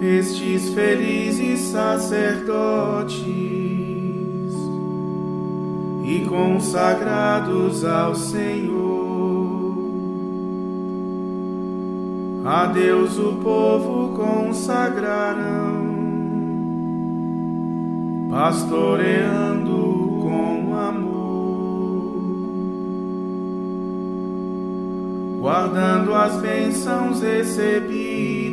Estes felizes sacerdotes e consagrados ao Senhor. A Deus o povo consagraram, pastoreando com amor, guardando as bênçãos recebidas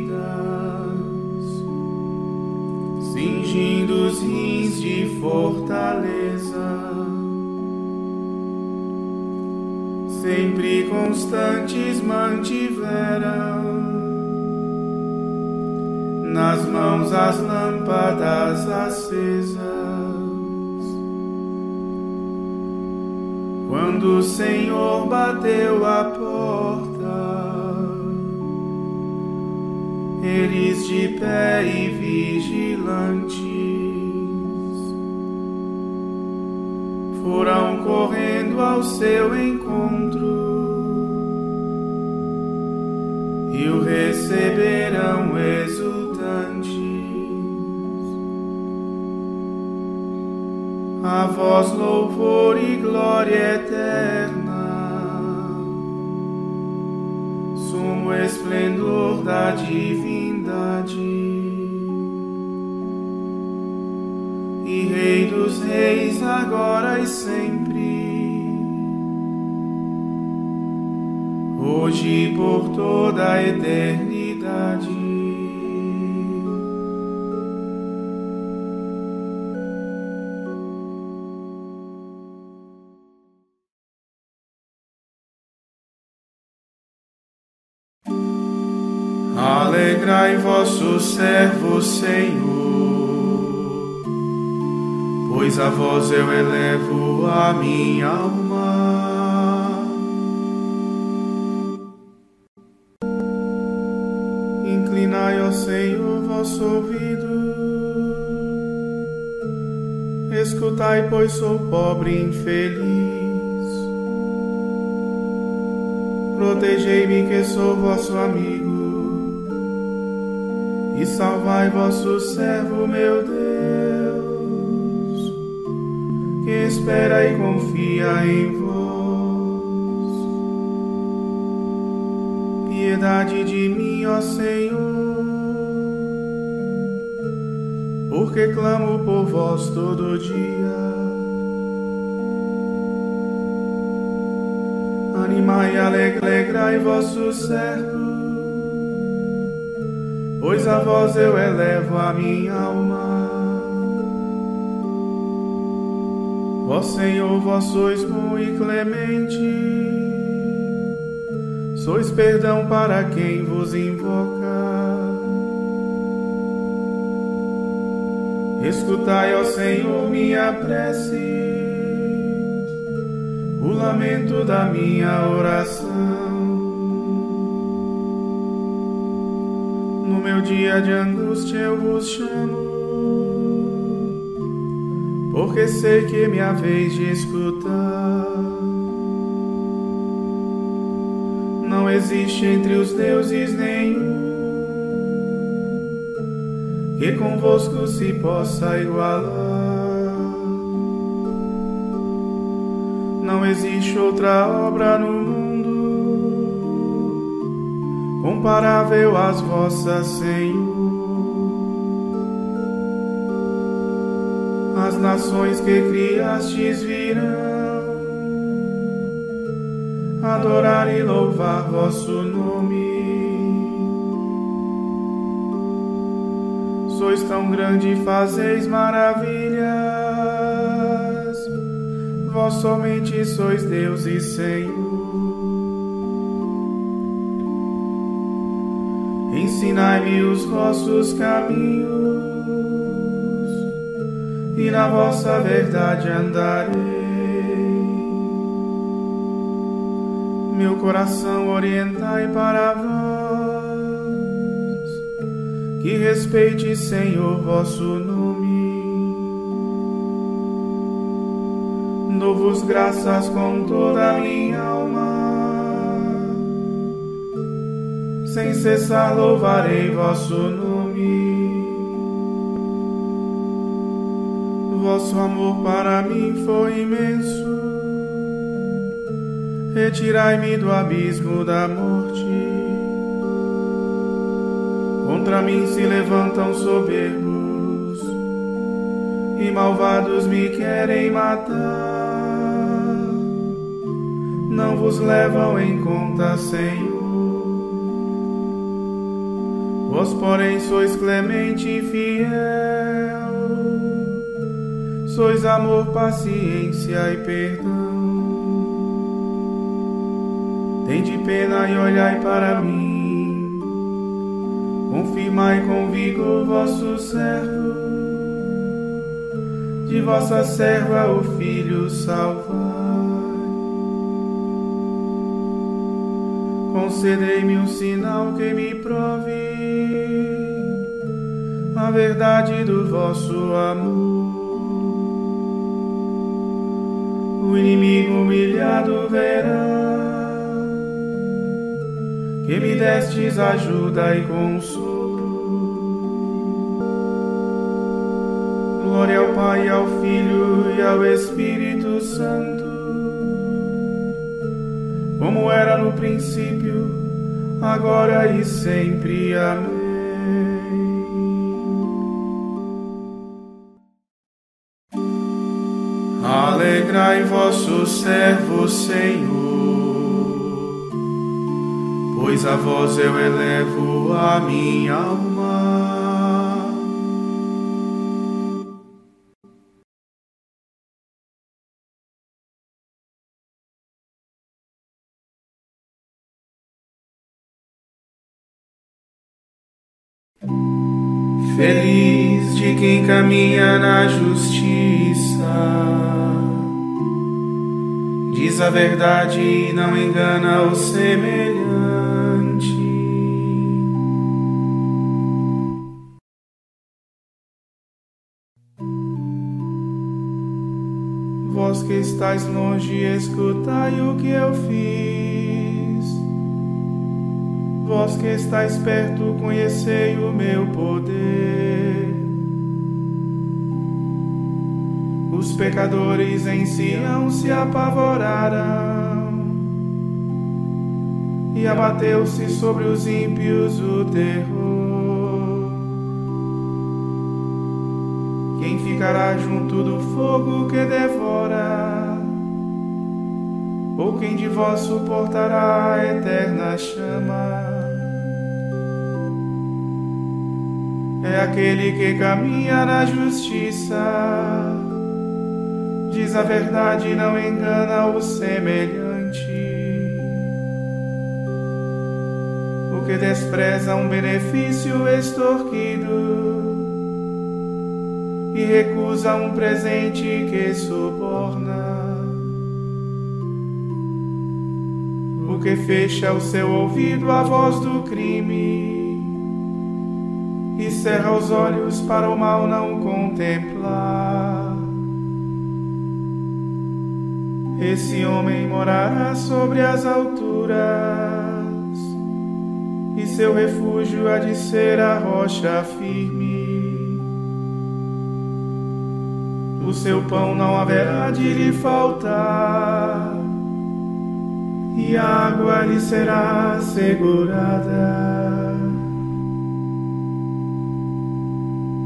cingindo os rins de fortaleza, sempre constantes mantiveram nas mãos as lâmpadas acesas. Quando o Senhor bateu a porta, eles de pé e vigilantes foram correndo ao seu encontro e o receberão exultantes. A voz louvor e glória eterna sumo esplendor da divindade e Rei dos Reis, agora e sempre, hoje e por toda a eternidade. Servo, Senhor, pois a vós eu elevo a minha alma. Inclinai, ó Senhor, vosso ouvido, escutai, pois sou pobre e infeliz. Protegei-me, que sou vosso amigo e salvai vosso servo, meu Deus, que espera e confia em vós. Piedade de mim, ó Senhor, porque clamo por vós todo dia. Animai e alegrai vosso servo pois a vós eu elevo a minha alma. Ó Senhor, vós sois bom e clemente, sois perdão para quem vos invoca. Escutai, ó Senhor, minha prece, o lamento da minha oração. No meu dia de angústia eu vos chamo, porque sei que é minha vez de escutar. Não existe entre os deuses nenhum que convosco se possa igualar. Não existe outra obra no comparável às vossas, Senhor. As nações que criastes virão adorar e louvar vosso nome. Sois tão grande e fazeis maravilhas, vós somente sois Deus e Senhor. Ensinai-me os vossos caminhos, e na vossa verdade andarei. Meu coração orientai para vós, que respeite, Senhor, vosso nome. Dou-vos graças com toda a minha alma sem cessar louvarei vosso nome. Vosso amor para mim foi imenso. Retirai-me do abismo da morte. Contra mim se levantam soberbos e malvados me querem matar. Não vos levam em conta, Senhor. Vós, porém, sois clemente e fiel, sois amor, paciência e perdão. Tende pena e olhai para mim, confirmai com vigor vosso servo, de vossa serva o filho salvai. Concedei-me um sinal que me prove a verdade do vosso amor. O inimigo humilhado verá que me destes ajuda e consolo. Glória ao Pai, ao Filho e ao Espírito Santo, princípio, agora e sempre. Amém. Alegrai vosso servo, Senhor, pois a vós eu elevo a minha alma. Caminha na justiça diz a verdade e não engana o semelhante. Vós que estáis longe, escutai o que eu fiz. Vós que estáis perto, conhecei o meu poder. Os pecadores em Sião se apavoraram e abateu-se sobre os ímpios o terror. Quem ficará junto do fogo que devora? Ou quem de vós suportará a eterna chama? É aquele que caminha na justiça diz a verdade e não engana o semelhante. O que despreza um benefício extorquido e recusa um presente que suborna. O que fecha o seu ouvido à voz do crime e cerra os olhos para o mal não contemplar. Esse homem morará sobre as alturas, e seu refúgio há de ser a rocha firme. O seu pão não haverá de lhe faltar, e a água lhe será assegurada.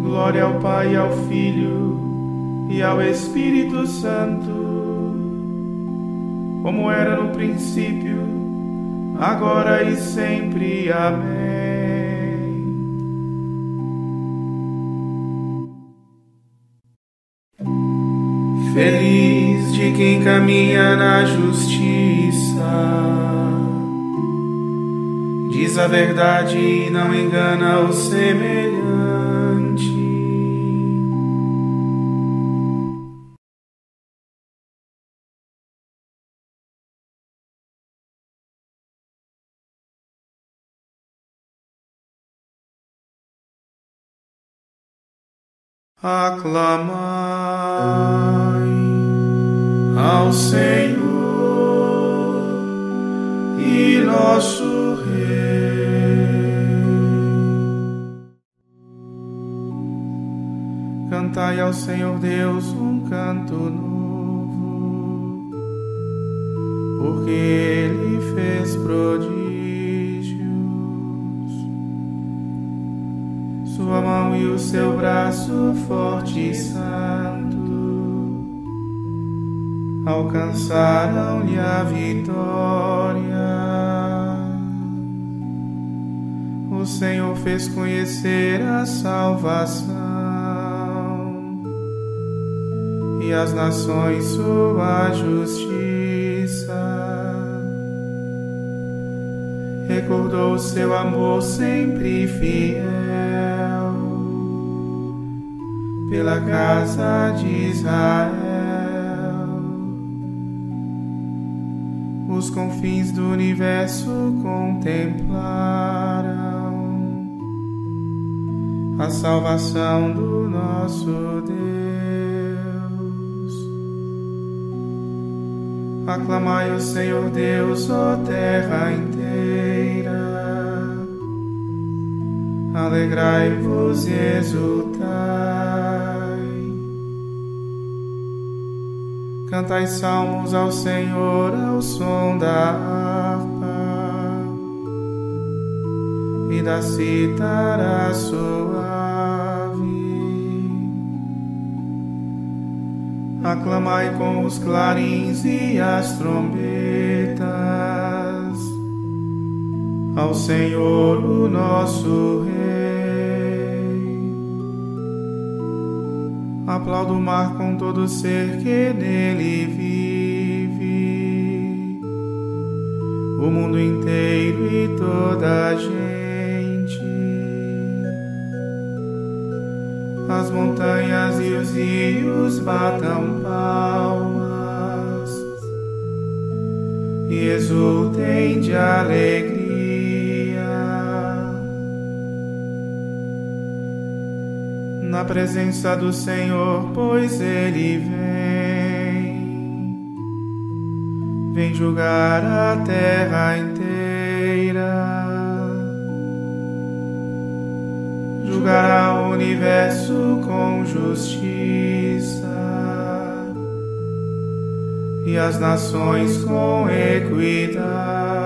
Glória ao Pai, ao Filho e ao Espírito Santo como era no princípio, agora e sempre. Amém. Feliz de quem caminha na justiça, diz a verdade e não engana o semelhante. Aclamai ao Senhor e nosso Rei. Cantai ao Senhor Deus um canto novo, porque Ele fez prodígios e o seu braço forte e santo alcançaram-lhe a vitória. O Senhor fez conhecer a salvação e as nações sua justiça. Recordou seu amor sempre fiel pela casa de Israel. Os confins do universo contemplaram a salvação do nosso Deus. Aclamai o Senhor Deus, ó terra inteira. Alegrai-vos e exultai. Cantai salmos ao Senhor ao som da harpa e da cítara suave. Aclamai com os clarins e as trombetas ao Senhor, o nosso Rei. Aplaudo o mar com todo ser que nele vive, o mundo inteiro e toda a gente. As montanhas e os rios batam palmas e exultem de alegria. Na presença do Senhor, pois Ele vem, vem julgar a terra inteira, julgará o universo com justiça. E as nações com equidade.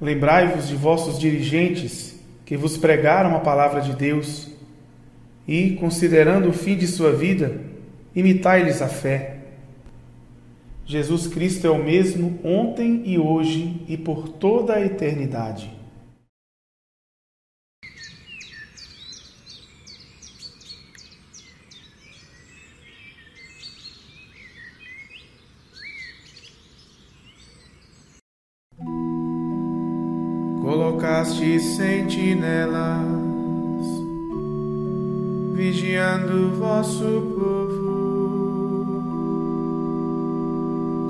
Lembrai-vos de vossos dirigentes que vos pregaram a palavra de Deus e, considerando o fim de sua vida, imitai-lhes a fé. Jesus Cristo é o mesmo ontem e hoje e por toda a eternidade. Colocaste sentinelas, vigiando vosso povo.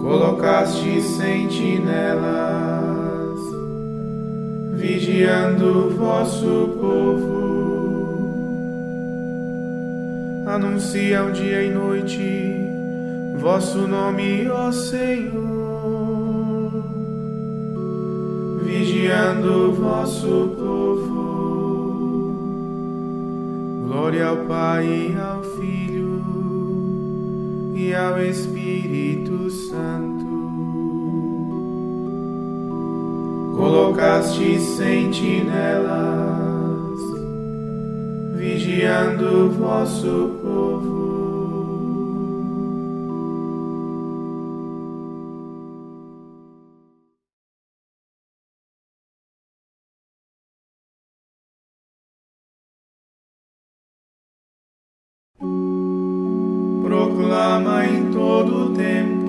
Colocaste sentinelas, vigiando vosso povo. Anunciam dia e noite vosso nome, ó Senhor, vigiando o vosso povo. Glória ao Pai ao Filho e ao Espírito Santo. Colocaste sentinelas, vigiando o vosso povo. Proclama em todo tempo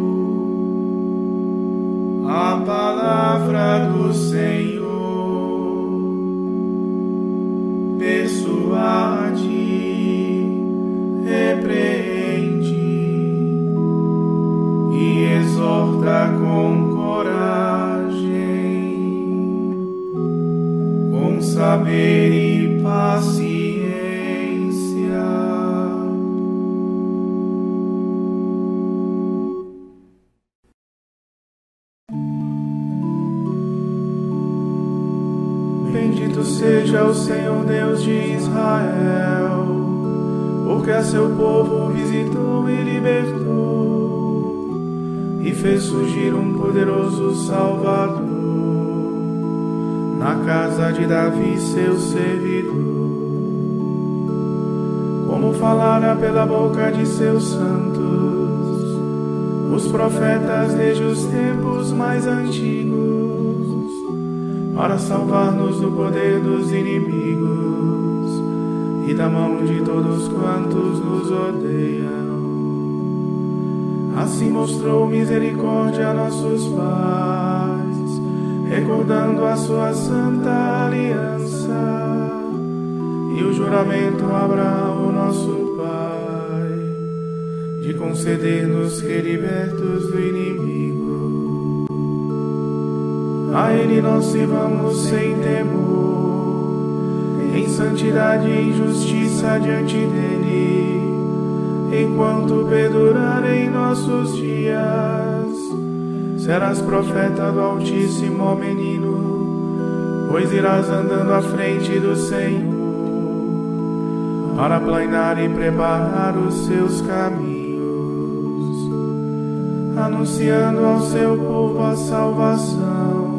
a palavra do Senhor. Bendito seja o Senhor Deus de Israel, porque a seu povo visitou e libertou, e fez surgir um poderoso Salvador na casa de Davi, seu servidor. Como falara pela boca de seus santos, os profetas desde os tempos mais antigos para salvar-nos do poder dos inimigos e da mão de todos quantos nos odeiam. Assim mostrou misericórdia a nossos pais, recordando a sua santa aliança e o juramento a Abraão, nosso pai, de conceder-nos que libertos do inimigo a Ele nós sirvamos sem temor, em santidade e justiça diante dEle, enquanto perdurarem nossos dias. Serás profeta do Altíssimo, ó menino, pois irás andando à frente do Senhor, para planear e preparar os seus caminhos, anunciando ao seu povo a salvação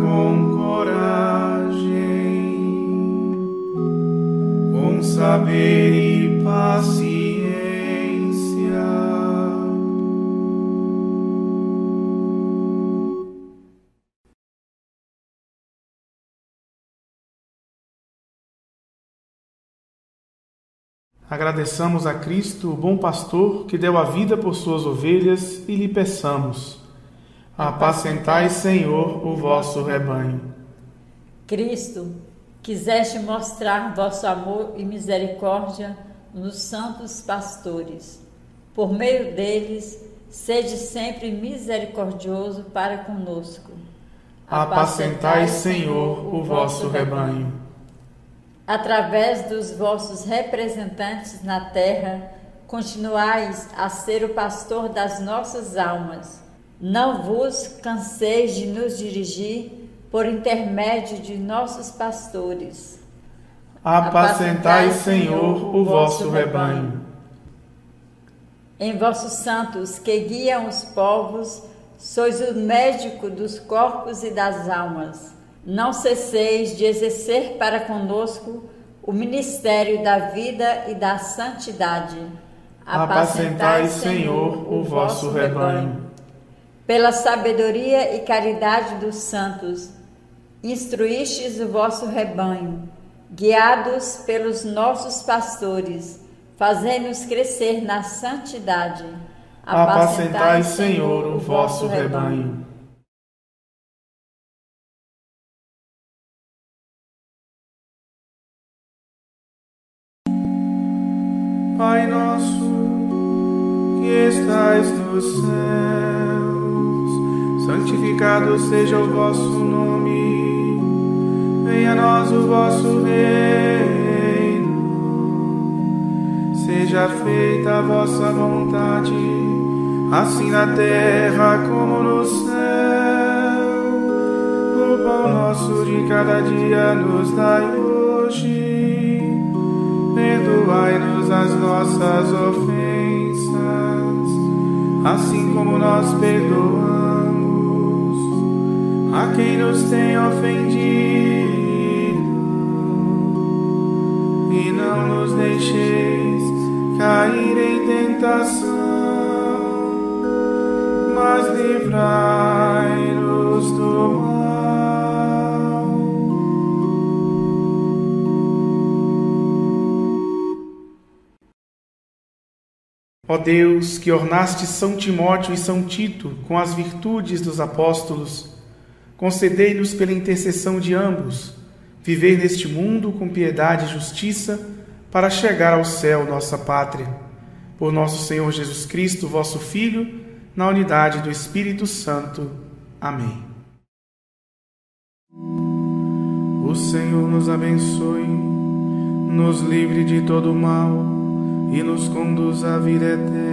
Com coragem, com saber e paciência. Agradeçamos a Cristo, o bom pastor, que deu a vida por suas ovelhas, e lhe peçamos: Apacentai, Senhor, o vosso rebanho. Cristo, quiseste mostrar vosso amor e misericórdia nos santos pastores. Por meio deles, sede sempre misericordioso para conosco. Apacentai, Senhor, o vosso rebanho. através dos vossos representantes na terra, continuais a ser o pastor das nossas almas. Não vos canseis de nos dirigir por intermédio de nossos pastores. Apacentai, Senhor, o vosso rebanho. Em vossos santos que guiam os povos, sois o médico dos corpos e das almas. Não cesseis de exercer para conosco o ministério da vida e da santidade. Apacentai, Senhor, o vosso rebanho. Pela sabedoria e caridade dos santos, instruístes o vosso rebanho, guiados pelos nossos pastores, fazendo-nos crescer na santidade. Apacentai, Senhor, o vosso rebanho. Pai nosso, que estais nos céus, santificado seja o vosso nome, venha a nós o vosso reino, seja feita a vossa vontade, assim na terra como no céu. O pão nosso de cada dia nos dai hoje. Perdoai-nos as nossas ofensas, assim como nós perdoamos a quem nos tem ofendido. E não nos deixeis cair em tentação, mas livrai-nos do mal. Ó Deus, que ornaste São Timóteo e São Tito com as virtudes dos apóstolos, concedei-nos pela intercessão de ambos viver neste mundo com piedade e justiça para chegar ao céu, nossa pátria. Por nosso Senhor Jesus Cristo, vosso Filho, na unidade do Espírito Santo. Amém. O Senhor nos abençoe, nos livre de todo mal e nos conduz à vida eterna.